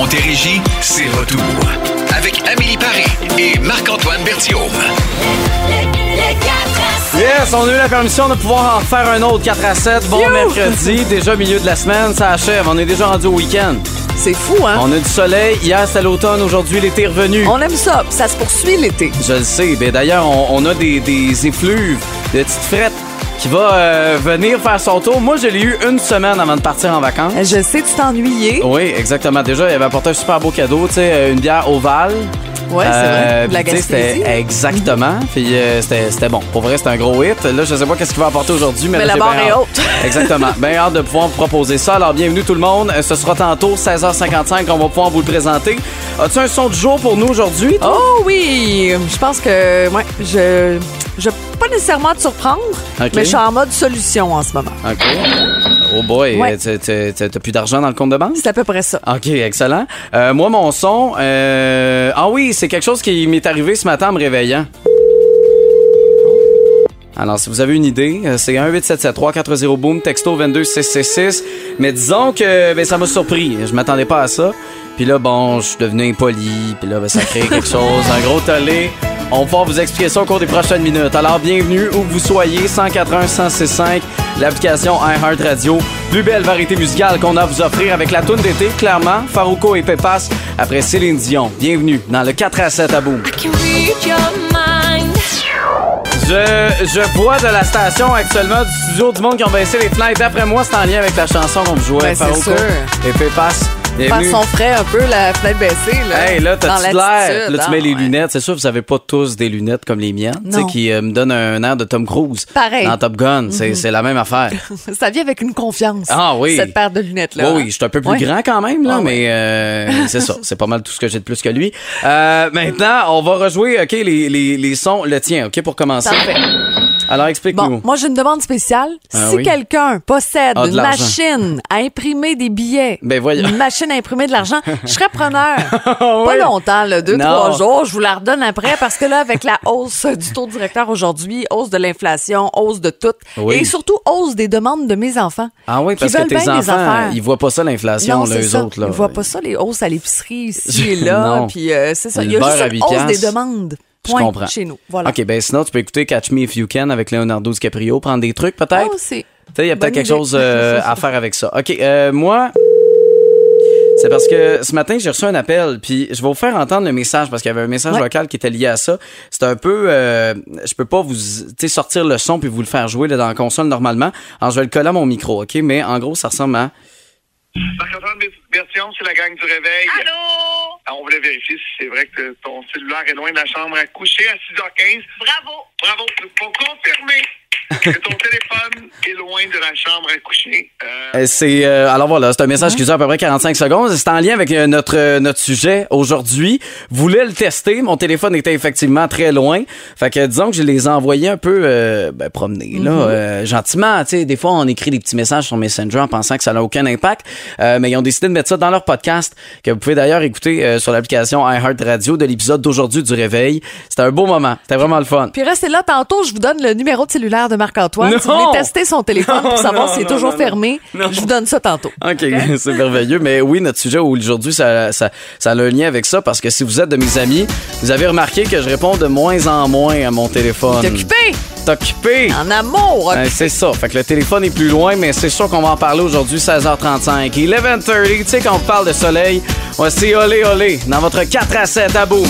Montérégie, c'est retour. Avec Amélie Paris et Marc-Antoine Berthiaume. Yes, on a eu la permission de pouvoir en faire un autre 4 à 7. Bon mercredi, déjà milieu de la semaine, ça achève. On est déjà rendu au week-end. C'est fou, hein? On a du soleil. Hier, c'était l'automne. Aujourd'hui, l'été est revenu. On aime ça. Ça se poursuit l'été. Je le sais. Ben, D'ailleurs, on, on a des, des effluves de petites frettes qui va euh, venir faire son tour. Moi, je l'ai eu une semaine avant de partir en vacances. Je sais, tu ennuyé. Oui, exactement. Déjà, il avait apporté un super beau cadeau, tu sais, euh, une bière ovale. Ouais, c'est vrai. De la puis, Gaspésie. c'était exactement. Puis euh, c'était c'était bon. Pour vrai, c'était un gros hit. Là, je sais pas qu'est-ce qu'il va apporter aujourd'hui, mais, Mais là, la j'ai barre bien est hâte. haute. Exactement. Bien hâte de pouvoir vous proposer ça. Alors, bienvenue tout le monde. Euh, Ce sera tantôt 16h55 qu'on va pouvoir vous le présenter. As-tu un son du jour pour nous aujourd'hui? toi? Oh oui! Je pense que, ouais, je. Je vais pas nécessairement te surprendre, Ok. mais je suis en mode solution en ce moment. OK. Oh boy, Ouais. t'as plus d'argent dans le compte de banque? C'est à peu près ça. OK, excellent. Euh, moi, mon son, euh, ah oui, c'est quelque chose qui m'est arrivé ce matin en me réveillant. Alors, si vous avez une idée, euh, c'est 1-877-340-BOOM, texto 22666. Mais disons que ben, ça m'a surpris. Je m'attendais pas à ça. Puis là, bon, je suis devenu impoli. Puis là, ben, ça crée quelque chose, un gros tollé. On va pouvoir vous expliquer ça au cours des prochaines minutes. Alors, bienvenue où que vous soyez, 180 165 l'application iHeartRadio. Plus belle variété musicale qu'on a à vous offrir avec la toune d'été, clairement, Farouko et Pépas, après Céline Dion. Bienvenue dans le 4 à 7 à Boom. Je, je vois de la station actuellement du studio du monde qui ont baissé les fenêtres. D'après moi, c'est en lien avec la chanson qu'on jouait. Ben, c'est Farouko sûr. Et Pépas. Faire son frais un peu, la fenêtre baissée. Là, Hey, là, t'as-tu l'air? Là, tu hein, mets les ouais. lunettes. C'est sûr, vous avez pas tous des lunettes comme les miennes, tu sais, Non. qui euh, me donnent un air de Tom Cruise. Pareil. Dans Top Gun. C'est c'est la même affaire. Ça vient avec une confiance. Ah oui. Cette paire de lunettes-là. Oui, hein? oui, je suis un peu plus Ouais. grand quand même, là, Ah mais euh, c'est ça. C'est pas mal tout ce que j'ai de plus que lui. Euh, maintenant, on va rejouer, OK, les, les, les sons. Le tien, OK, pour commencer. Parfait. Alors, explique-nous. Bon, moi j'ai une demande spéciale. Ah si oui? quelqu'un possède Ah, une machine à imprimer des billets, Ben, voyons. une machine à imprimer de l'argent, je serais preneur. Pas oui? longtemps, là, deux, Non. trois jours, je vous la redonne après parce que là, avec la hausse du taux directeur aujourd'hui, hausse de l'inflation, hausse de tout, Oui. et surtout hausse des demandes de mes enfants. Ah oui, parce que tes enfants, ils voient pas ça, l'inflation, ça. autres. Là. Ils voient pas ça, les hausses à l'épicerie ici et là. Puis euh, c'est ça. Il y a juste une 8 hausse des piastres. Demandes. Je Point comprends. chez nous. Voilà. OK, ben sinon, tu peux écouter Catch Me If You Can avec Leonardo DiCaprio, prendre des trucs peut-être? Oh, c'est- Tu sais, il y a peut-être quelque chose euh, à faire avec ça. OK, euh, moi, c'est parce que ce matin, j'ai reçu un appel, puis je vais vous faire entendre le message, parce qu'il y avait un message Ouais. vocal qui était lié à ça. C'est un peu... euh, je peux pas vous tu sais, sortir le son puis vous le faire jouer là, dans la console normalement. Alors, je vais le coller à mon micro, OK? Mais en gros, ça ressemble à... Marc-Antoine Bertion, c'est la gang du réveil. Allô? Ah, On voulait vérifier si c'est vrai que ton cellulaire est loin de la chambre à coucher à 6h15. Bravo. Bravo. Pour confirmer que ton téléphone est loin de la chambre à coucher. Euh, Euh, C'est euh, alors voilà, c'est un message qui dure à peu près 45 secondes. C'est en lien avec euh, notre euh, notre sujet aujourd'hui. Voulais le tester, mon téléphone était effectivement très loin. Fait que disons que je les ai envoyés un peu euh, ben, promener là, euh, gentiment. Tu sais, des fois on écrit des petits messages sur Messenger en pensant que ça n'a aucun impact, Euh, mais ils ont décidé de mettre ça dans leur podcast que vous pouvez d'ailleurs écouter euh, sur l'application iHeartRadio de l'épisode d'aujourd'hui du réveil. C'était un beau moment, c'était vraiment le fun. Puis restez là, tantôt, je vous donne le numéro de cellulaire de Marc-Antoine. Si vous voulez tester son téléphone pour savoir s'il est non, toujours non, fermé, non. je vous donne ça tantôt. OK, c'est merveilleux. Mais oui, notre sujet aujourd'hui, ça, ça, ça a un lien avec ça parce que si vous êtes de mes amis, vous avez remarqué que je réponds de moins en moins à mon téléphone. T'es occupé? T'es occupé? en amour. Euh, c'est ça. Fait que le téléphone est plus loin, mais c'est sûr qu'on va en parler aujourd'hui, 16h35. 11h30, tu sais, quand on parle de soleil, voici Olé Olé dans votre 4 à 7 à boum. Bon,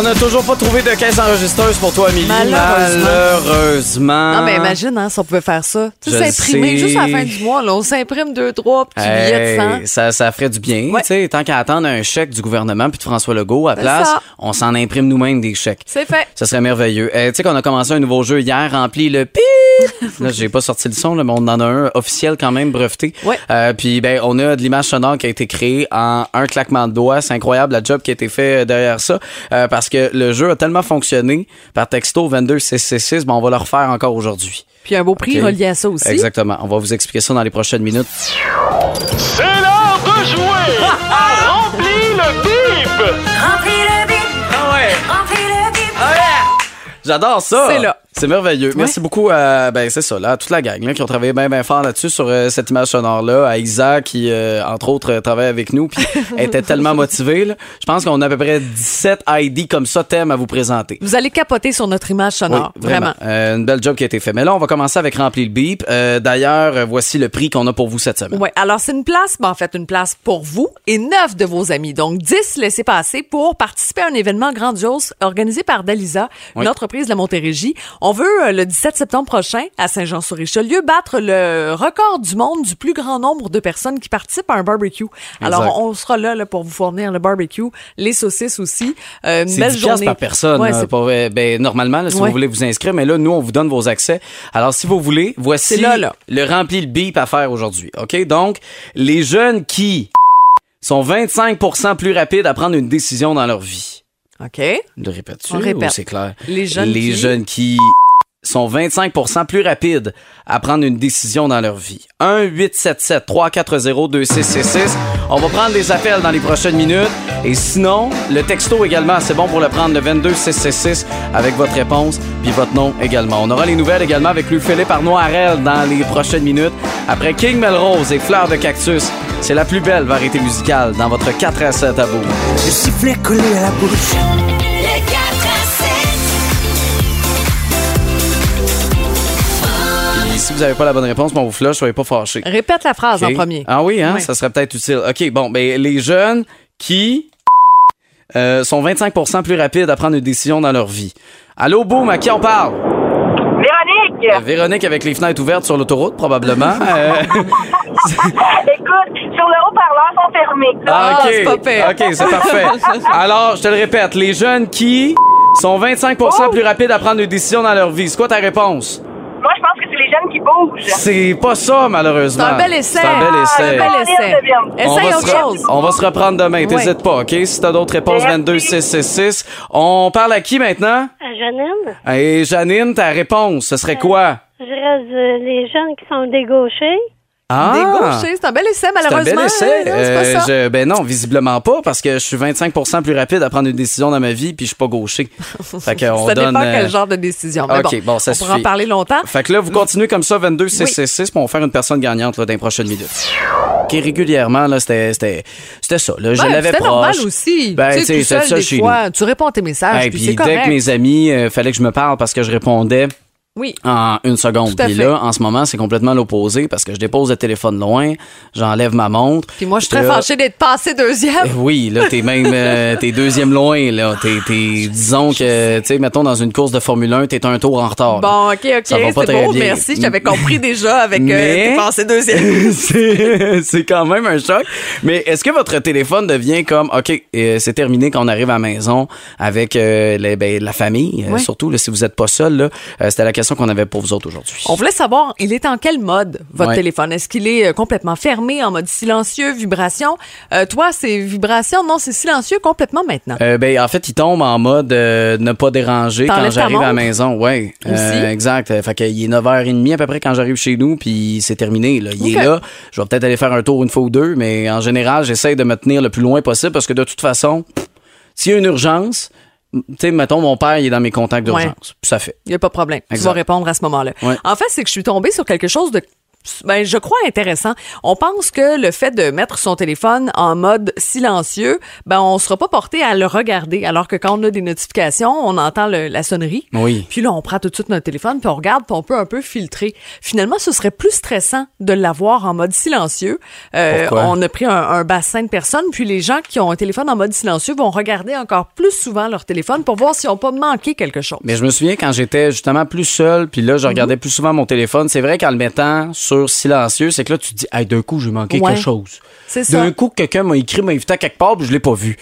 on n'a toujours pas trouvé de caisse enregistreuse pour toi, Amélie. Malheureusement. Malheureusement. Non, mais imagine, hein, si on pouvait faire ça. Tu sais, s'imprimer juste à la fin du mois, là, on s'imprime deux, trois petits billets de Hey, 100. ça, ça ferait du bien, Ouais. tu sais, tant qu'à attendre un chèque du gouvernement puis de François Legault à place, ça. on s'en imprime nous-mêmes des chèques. C'est fait. Ça serait merveilleux. Euh, tu sais qu'on a commencé un nouveau jeu hier, rempli le pip. Là, j'ai pas sorti le son, là, mais on en a un officiel quand même breveté. Ouais. Euh, puis ben, on a de l'image sonore qui a été créée en un claquement de doigts. C'est incroyable la job qui a été fait euh, derrière ça, Euh, parce que le jeu a tellement fonctionné par texto 22666. Ben, on va le refaire encore aujourd'hui. Puis un beau prix relié à ça aussi. Exactement. On va vous expliquer ça dans les prochaines minutes. C'est l'heure de jouer Remplis le bip! J'adore ça. C'est là. C'est merveilleux. Merci beaucoup à ben c'est ça là, à toute la gang là, qui ont travaillé bien bien fort là-dessus sur euh, cette image sonore là, à Isa qui euh, entre autres euh, travaille avec nous puis était tellement motivée là. Je pense qu'on a à peu près 17 ID comme ça thèmes à vous présenter. Vous allez capoter sur notre image sonore. Oui, vraiment. Euh, une belle job qui a été faite. Mais là, on va commencer avec remplir le beep. D'ailleurs, voici le prix qu'on a pour vous cette semaine. Oui, alors c'est une place, ben, en fait, une place pour vous et neuf de vos amis. Donc, 10 laissés passer pour participer à un événement grandiose organisé par Dalisa, Oui. Entreprise de la Montérégie. On veut, euh, le 17 septembre prochain, à Saint-Jean-sur-Richelieu, battre le record du monde du plus grand nombre de personnes qui participent à un barbecue. Alors, Exact. on sera là, là pour vous fournir le barbecue, les saucisses aussi. Euh, une belle 10 piastres journée. par personne. Ouais, c'est- pour, euh, ben, normalement, là, si Ouais. vous voulez vous inscrire, mais là, nous, on vous donne vos accès. Alors, si vous voulez, voici C'est là, là. le rempli le beep à faire aujourd'hui. OK? Donc, les jeunes qui sont 25% plus rapides à prendre une décision dans leur vie. OK? Le répète-tu répète. c'est clair? Les jeunes les qui- jeunes qui sont 25% plus rapides à prendre une décision dans leur vie. 1-877-340-2666. On va prendre des appels dans les prochaines minutes. Et sinon, le texto également, c'est bon pour le prendre, le 22666 avec votre réponse puis votre nom également. On aura les nouvelles également avec Louis-Philippe Arnois-Arel dans les prochaines minutes. Après King Melrose et Fleurs de Cactus, c'est la plus belle variété musicale dans votre 4 à 7 à bout. Le sifflet collé à la bouche. Le 4 à 7. Puis si vous n'avez pas la bonne réponse, on vous flush, soyez pas fâchés. Répète la phrase en premier. Ah oui, hein? Oui. Ça serait peut-être utile. OK, bon, ben les jeunes qui euh, sont 25% plus rapides à prendre une décision dans leur vie. Allô, Boom, à qui on parle? Véronique, Euh, Véronique avec les fenêtres ouvertes sur l'autoroute, probablement. Euh, écoute, sur le haut-parleur sont fermés. ah, Ah, OK. c'est pas pire. OK, c'est parfait. Alors, je te le répète, les jeunes qui sont 25% plus rapides à prendre une décision dans leur vie. C'est quoi ta réponse? Moi, je pense que c'est les jeunes qui bougent. C'est pas ça, malheureusement. C'est un bel essai. C'est un bel Ah, essai. un bel essai. On Essaye va, autre se, chose. on va se reprendre demain. T'hésites pas, OK? Si t'as d'autres réponses, Merci. 22 666. On parle à qui maintenant? À Janine, Et Janine, ta réponse, ce serait quoi? je reste euh, les jeunes qui sont dégauchés. Ah! Des gauchers, c'est un bel essai, C'est un malheureusement. bel essai. hein, pas Euh, ça. je- ben non, visiblement pas, parce que je suis 25% plus rapide à prendre une décision dans ma vie, puis je suis pas gaucher. Fait que on ça donne. dépend euh, quel genre de décision. Mais OK, bon, ça on pourra en suffit. parler longtemps. Fait que là, vous continuez comme ça, 22 666, puis on va faire une personne gagnante là, dans les prochaines minutes. OK, régulièrement, là, c'était c'était- c'était ça. Là, je Ouais, l'avais C'était proche. normal aussi. Ben, tu sais, ça des chez fois, tu réponds à tes messages, Et puis puis c'est dès que mes amis, euh, fallait que je me parle parce que je répondais Oui. en une seconde. Puis là, en ce moment, c'est complètement l'opposé parce que je dépose le téléphone loin, j'enlève ma montre. Puis moi, je suis très fâchée d'être passé deuxième. euh, Oui, là, t'es même, euh, t'es deuxième loin, là. T'es, t'es, disons que, tu sais, mettons, dans une course de Formule 1, t'es un tour en retard. Bon, OK, OK, Ça va c'est pas très beau, bien. merci. J'avais compris déjà avec euh, t'es passé deuxième. c'est, quand même un choc. Mais est-ce que votre téléphone devient comme, OK, euh, c'est terminé quand on arrive à la maison avec euh, les- ben, la famille, euh, Oui. surtout là, si vous êtes pas seul, là, euh, c'était la qu'on avait pour vous autres aujourd'hui. On voulait savoir, il est en quel mode, votre Ouais. téléphone? Est-ce qu'il est euh, complètement fermé, en mode silencieux, vibration? Euh, toi, c'est vibration? Non, c'est silencieux complètement maintenant. Euh, ben, en fait, il tombe en mode euh, ne pas déranger quand j'arrive à la maison. Euh, exact. Fait qu'il est 9h30 à peu près quand j'arrive chez nous, puis c'est terminé. Là. Il est là. Je vais peut-être aller faire un tour une fois ou deux, mais en général, j'essaie de me tenir le plus loin possible parce que de toute façon, s'il y a une urgence, tu sais, mettons, mon père, il est dans mes contacts d'urgence. Ouais. Ça fait. Il n'y a pas de problème. Tu vas répondre à ce moment-là. Ouais. En fait, c'est que je suis tombée sur quelque chose de ben, je crois intéressant. On pense que le fait de mettre son téléphone en mode silencieux, ben, on sera pas porté à le regarder. Alors que quand on a des notifications, on entend le- la sonnerie. Oui. Puis là, on prend tout de suite notre téléphone, puis on regarde, puis on peut un peu filtrer. Finalement, ce serait plus stressant de l'avoir en mode silencieux. Euh, on a pris un, un bassin de personnes, puis les gens qui ont un téléphone en mode silencieux vont regarder encore plus souvent leur téléphone pour voir s'ils n'ont pas manqué quelque chose. Mais je me souviens quand j'étais justement plus seul, puis là, je regardais plus souvent mon téléphone. C'est vrai qu'en le mettant sur silencieux, c'est que là, tu te dis, hey, d'un coup, j'ai manqué Ouais. quelque chose. D'un coup, quelqu'un m'a écrit, m'a invité à quelque part, puis je l'ai pas vu.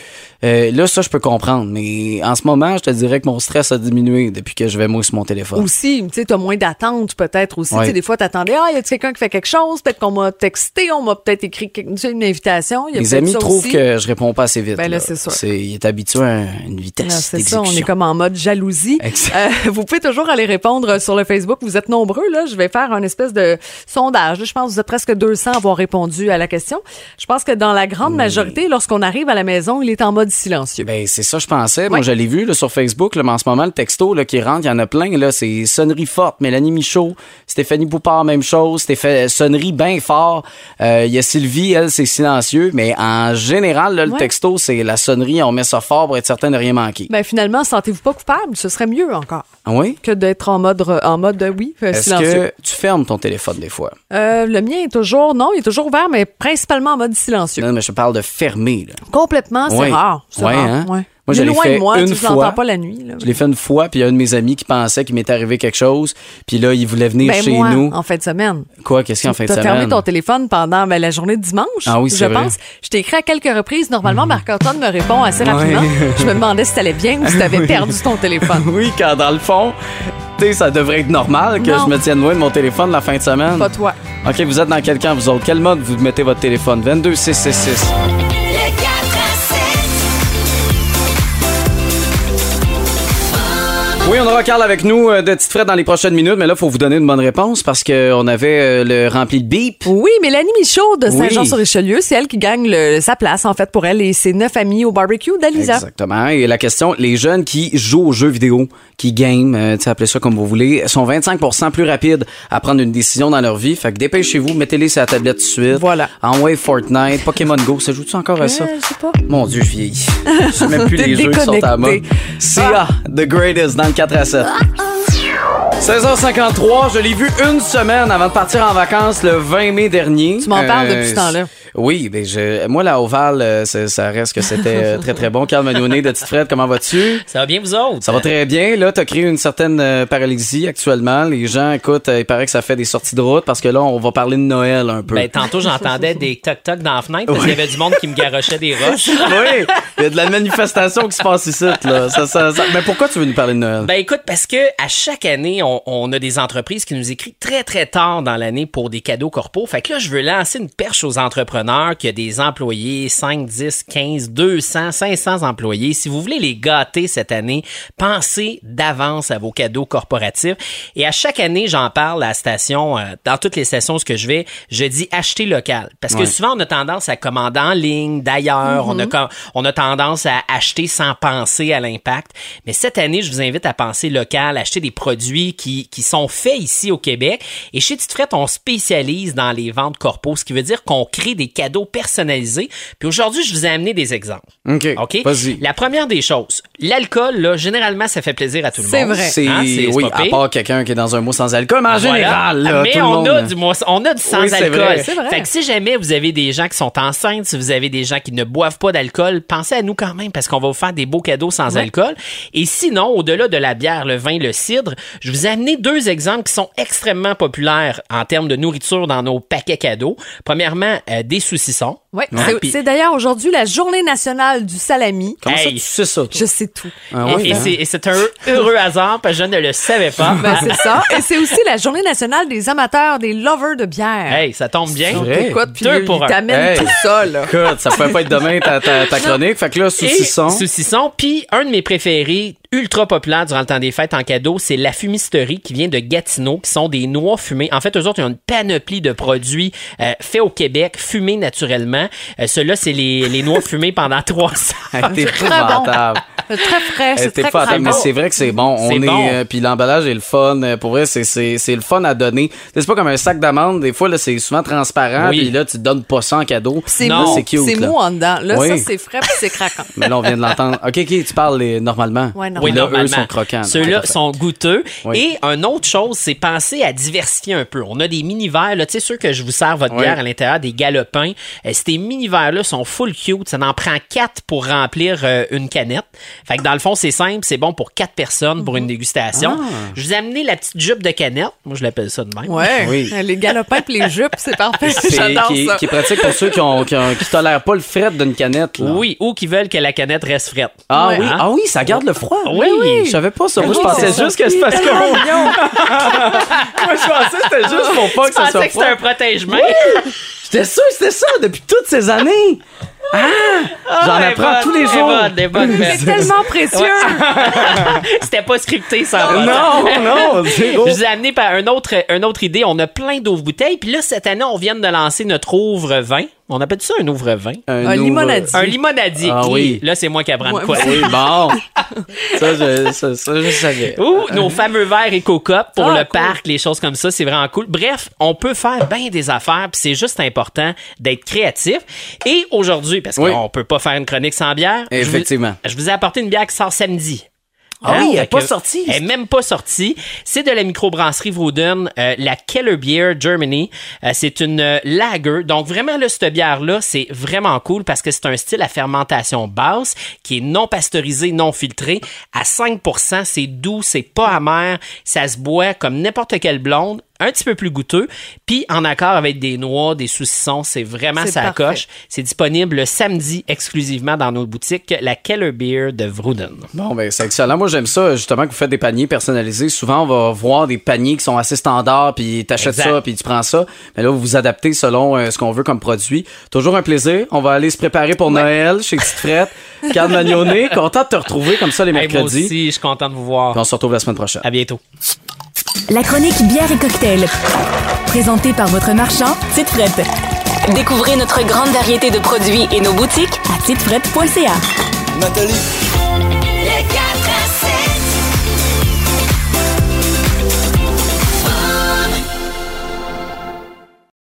Euh, là, ça, je peux comprendre. Mais en ce moment, je te dirais que mon stress a diminué depuis que je vais moi sur mon téléphone. Aussi, tu sais, t'as moins d'attente peut-être aussi. Ouais. Des fois, t'attendais, ah, y a quelqu'un qui fait quelque chose? Peut-être qu'on m'a texté, on m'a peut-être écrit une invitation. Y a Mes amis ça trouvent aussi. que je réponds pas assez vite. Ben là, c'est sûr. il est habitué à une vitesse C'est ça, on est comme en mode jalousie. Exact. Euh, vous pouvez toujours aller répondre sur le Facebook. Vous êtes nombreux, là. Je vais faire un espèce de sondage. Je pense que vous êtes presque 200 à avoir répondu à la question. Je pense que dans la grande majorité, lorsqu'on arrive à la maison, il est en mode mode silencieux. Ben, c'est ça, je pensais. Moi, Ouais. je l'ai vu là, sur Facebook, là, mais en ce moment, le texto là, qui rentre, il y en a plein. Là, c'est sonnerie forte. Mélanie Michaud, Stéphanie Poupard, même chose. Stéphanie, sonnerie bien fort. Euh, Il y a Sylvie, elle, c'est silencieux. Mais en général, là, le Ouais. texto, c'est la sonnerie. On met ça fort pour être certain de rien manquer. Ben finalement, sentez-vous pas coupable, ce serait mieux encore Ah oui? que d'être en mode en mode euh, oui, euh, Est-ce silencieux. que tu fermes ton téléphone des fois? Euh, le mien est toujours non, il est toujours ouvert mais principalement en mode silencieux. Non, mais je parle de fermer. Là. Complètement, c'est rare, c'est Ouais, rare. hein? ouais. Moi, je l'ai loin fait de moi, une tu fois. l'entends pas la nuit là. Je l'ai fait une fois, puis il y a un de mes amis qui pensait qu'il m'était arrivé quelque chose, puis là, il voulait venir Ben chez moi, nous. en fin de semaine. Quoi, qu'est-ce qu'il y a en fin de T'as fermé semaine? ton téléphone pendant ben, la journée de dimanche. Ah oui, je c'est vrai. pense. Je t'ai écrit à quelques reprises. Normalement, Marc-Antoine me répond assez rapidement. Ouais. Je me demandais si t'allais bien ou si t'avais perdu ton téléphone. Oui, quand dans le fond, tu sais, ça devrait être normal que Non. je me tienne loin de mon téléphone la fin de semaine. Pas toi. OK, vous êtes dans quel camp, vous autres? Quel mode vous mettez votre téléphone? 22 Oui, on aura Carl avec nous euh, de Petite Fred dans les prochaines minutes, mais là, il faut vous donner une bonne réponse parce qu'on avait euh, le rempli de bip. Oui, Mélanie Michaud de Oui. Saint-Jean-sur-Richelieu, c'est elle qui gagne le- sa place, en fait, pour elle et ses neuf amis au barbecue d'Alisa. Exactement. Et la question, les jeunes qui jouent aux jeux vidéo, qui game, euh, tu sais, appelez ça comme vous voulez, sont 25 plus rapides à prendre une décision dans leur vie. Fait que dépêchez-vous, mettez-les sur la tablette tout de suite. Voilà. Envoyez Fortnite, Pokémon Go, ça joue-tu encore à ça? Euh, je sais pas. Mon Dieu, je vieillis. Je sais même plus les jeux qui sont à mode. Sia, The Greatest, dans le 4 à 7. 16h53, je l'ai vu une semaine avant de partir en vacances le 20 mai dernier. Tu m'en parles depuis ce temps-là. Oui, ben je, moi, la Oval, euh, c'est- ça reste que c'était euh, très, très bon. Carl Magnonnet de Petite Fred, comment vas-tu? Ça va bien, vous autres? Ça va très bien. Là, t'as créé une certaine euh, paralysie actuellement. Les gens, écoute, euh, il paraît que ça fait des sorties de route parce que là, on va parler de Noël un peu. Ben, tantôt, j'entendais des toc-toc dans la fenêtre parce qu'il y avait du monde qui me garochait des roches. oui, il y a de la manifestation qui se passe ici. Là. Ça, ça, ça- Mais pourquoi tu veux nous parler de Noël? Ben écoute, parce que à chaque année, on, on a des entreprises qui nous écrivent très très tard dans l'année pour des cadeaux corpo. Fait que là, je veux lancer une perche aux entrepreneurs qui a des employés, 5, 10, 15, 200, 500 employés. Si vous voulez les gâter cette année, pensez d'avance à vos cadeaux corporatifs. Et à chaque année, j'en parle à la station, euh, dans toutes les stations où je vais, je dis acheter local. Parce que Ouais. souvent, on a tendance à commander en ligne, d'ailleurs, on, a, com- on a tendance à acheter sans penser à l'impact. Mais cette année, je vous invite à penser local, acheter des produits qui, qui sont faits ici au Québec. Et chez Tite on spécialise dans les ventes corpo, ce qui veut dire qu'on crée des cadeaux personnalisés. Puis aujourd'hui, je vous ai amené des exemples. OK, OK? vas-y. La première des choses, l'alcool, là, généralement, ça fait plaisir à tout le C'est monde. vrai. C'est, Hein, c'est- c'est oui, pas à part quelqu'un qui est dans un mois sans alcool, mais en Voilà. général, là, mais tout le on monde. a du mois- on a du sans Oui, c'est alcool. vrai. C'est vrai. Fait que si jamais vous avez des gens qui sont enceintes, si vous avez des gens qui ne boivent pas d'alcool, pensez à nous quand même parce qu'on va vous faire des beaux cadeaux sans alcool. Et sinon, au-delà de la bière, le vin, le cidre, je vous ai amené deux exemples qui sont extrêmement populaires en termes de nourriture dans nos paquets cadeaux. Premièrement, euh, des saucissons. Ouais, Ouais, c'est- d'ailleurs aujourd'hui la journée nationale du salami. Comment ça, Hey. tu sais ça? toi? Je sais tout. Ah oui, et hein? c'est- et c'est un heureux hasard parce que je ne le savais pas. Ben, c'est ça. Et c'est aussi la journée nationale des amateurs, des lovers de bière. Hey, ça tombe bien. Écoute, puis Deux pour un. t'amène Hey. tout ça, là. Écoute, ça pouvait pas être demain ta, ta, ta chronique. Fait que là, saucisson. Saucisson. Puis un de mes préférés, ultra populaire durant le temps des fêtes en cadeau, c'est la fumisterie qui vient de Gatineau, qui sont des noix fumées. En fait, eux autres, ils ont une panoplie de produits euh, faits au Québec, fumés naturellement. Euh, Ceux-là, c'est les, les noix fumées pendant trois ans. T'es Très épouvantable. C'est très frais, c'est très pas craquant. mais c'est vrai que c'est bon. On C'est est, bon. euh, puis l'emballage est le fun. Euh, Pour vrai, c'est c'est c'est le fun à donner. C'est pas comme un sac d'amandes. Des fois là, c'est souvent transparent. Oui. Puis là, tu te donnes pas ça en cadeau. C'est Non, mou, c'est c'est mou en dedans. Là, Oui. ça, c'est frais puis c'est craquant. Mais là, on vient de l'entendre. Ok, ok, tu parles les- normalement. Ouais, Oui, Là, normalement. eux sont croquants. Ceux-là sont goûteux. Oui. Et une autre chose, c'est penser à diversifier un peu. On a des mini-verres, là, tu sais, ceux que je vous sers votre Oui. bière à l'intérieur, des galopins. Euh, ces mini-verres-là sont full cute. Ça en prend quatre pour remplir euh, une canette. Fait que dans le fond, c'est simple, c'est bon pour quatre personnes pour une dégustation. Ah. Je vous ai amené la petite jupe de canette. Moi, je l'appelle ça de même. Ouais. Oui. Les galopins puis les jupes, c'est parfait. C'est- J'adore qui, ça. qui est pratique pour ceux qui, ont, qui, ont- qui tolèrent pas le fret d'une canette. Là. Oui, ou qui veulent que la canette reste frette. Ah Ouais. oui, ah oui, ça garde le froid. Oui. Je savais pas ça. Moi, je pensais juste que c'est parce que. Moi, je pensais que c'était juste pour pas Je que ça pensais soit que c'était un protège-main. J'étais sûr que c'était ça depuis toutes ces années. Ah! J'en elle est apprends tous les jours. C'est tellement précieux. C'était pas scripté, ça. Non, non, zéro. Je vous ai amené par un autre, une autre idée. On a plein d'ouvre-bouteilles. Puis là, cette année, on vient de lancer notre ouvre-vin. On appelle ça un ouvre-vin. Un ouvre- limonadier. Un limonadier. Ah oui. Là, c'est moi qui apprends de Ouais, quoi. Oui, bon. ça, je, ça, ça, je savais. Ouh, nos fameux verres EcoCup pour Ah, le cool. parc, les choses comme ça, c'est vraiment cool. Bref, on peut faire bien des affaires, puis c'est juste important d'être créatif. Et aujourd'hui, parce Oui. qu'on peut pas faire une chronique sans bière, je vous- Effectivement. je vous ai apporté une bière qui sort samedi. Ah oui, elle est Fait pas sortie. Elle est même pas sortie. C'est de la microbrasserie Vrouden, euh, la Keller Beer Germany. Euh, c'est une euh, lager. Donc vraiment, là, cette bière-là, c'est vraiment cool parce que c'est un style à fermentation basse qui est non pasteurisé, non filtré. À 5% c'est doux, c'est pas amer. Ça se boit comme n'importe quelle blonde un petit peu plus goûteux, puis en accord avec des noix, des saucissons, c'est vraiment ça parfait. coche. C'est disponible le samedi exclusivement dans nos boutiques, la Keller Beer de Vrouden. Bon, ben, c'est excellent. Moi, j'aime ça, justement, que vous faites des paniers personnalisés. Souvent, on va voir des paniers qui sont assez standards, puis t'achètes ça, puis tu prends ça. Mais là, vous vous adaptez selon euh, ce qu'on veut comme produit. Toujours un plaisir. On va aller se préparer pour Noël chez Petite Frette. Carl Magnonnet, content de te retrouver comme ça les Hey, moi mercredis. aussi, je suis content de vous voir. Puis on se retrouve la semaine prochaine. À bientôt. La chronique bière et cocktail. Présentée par votre marchand, Tite Frette. Découvrez notre grande variété de produits et nos boutiques À titefrette.ca. Nathalie.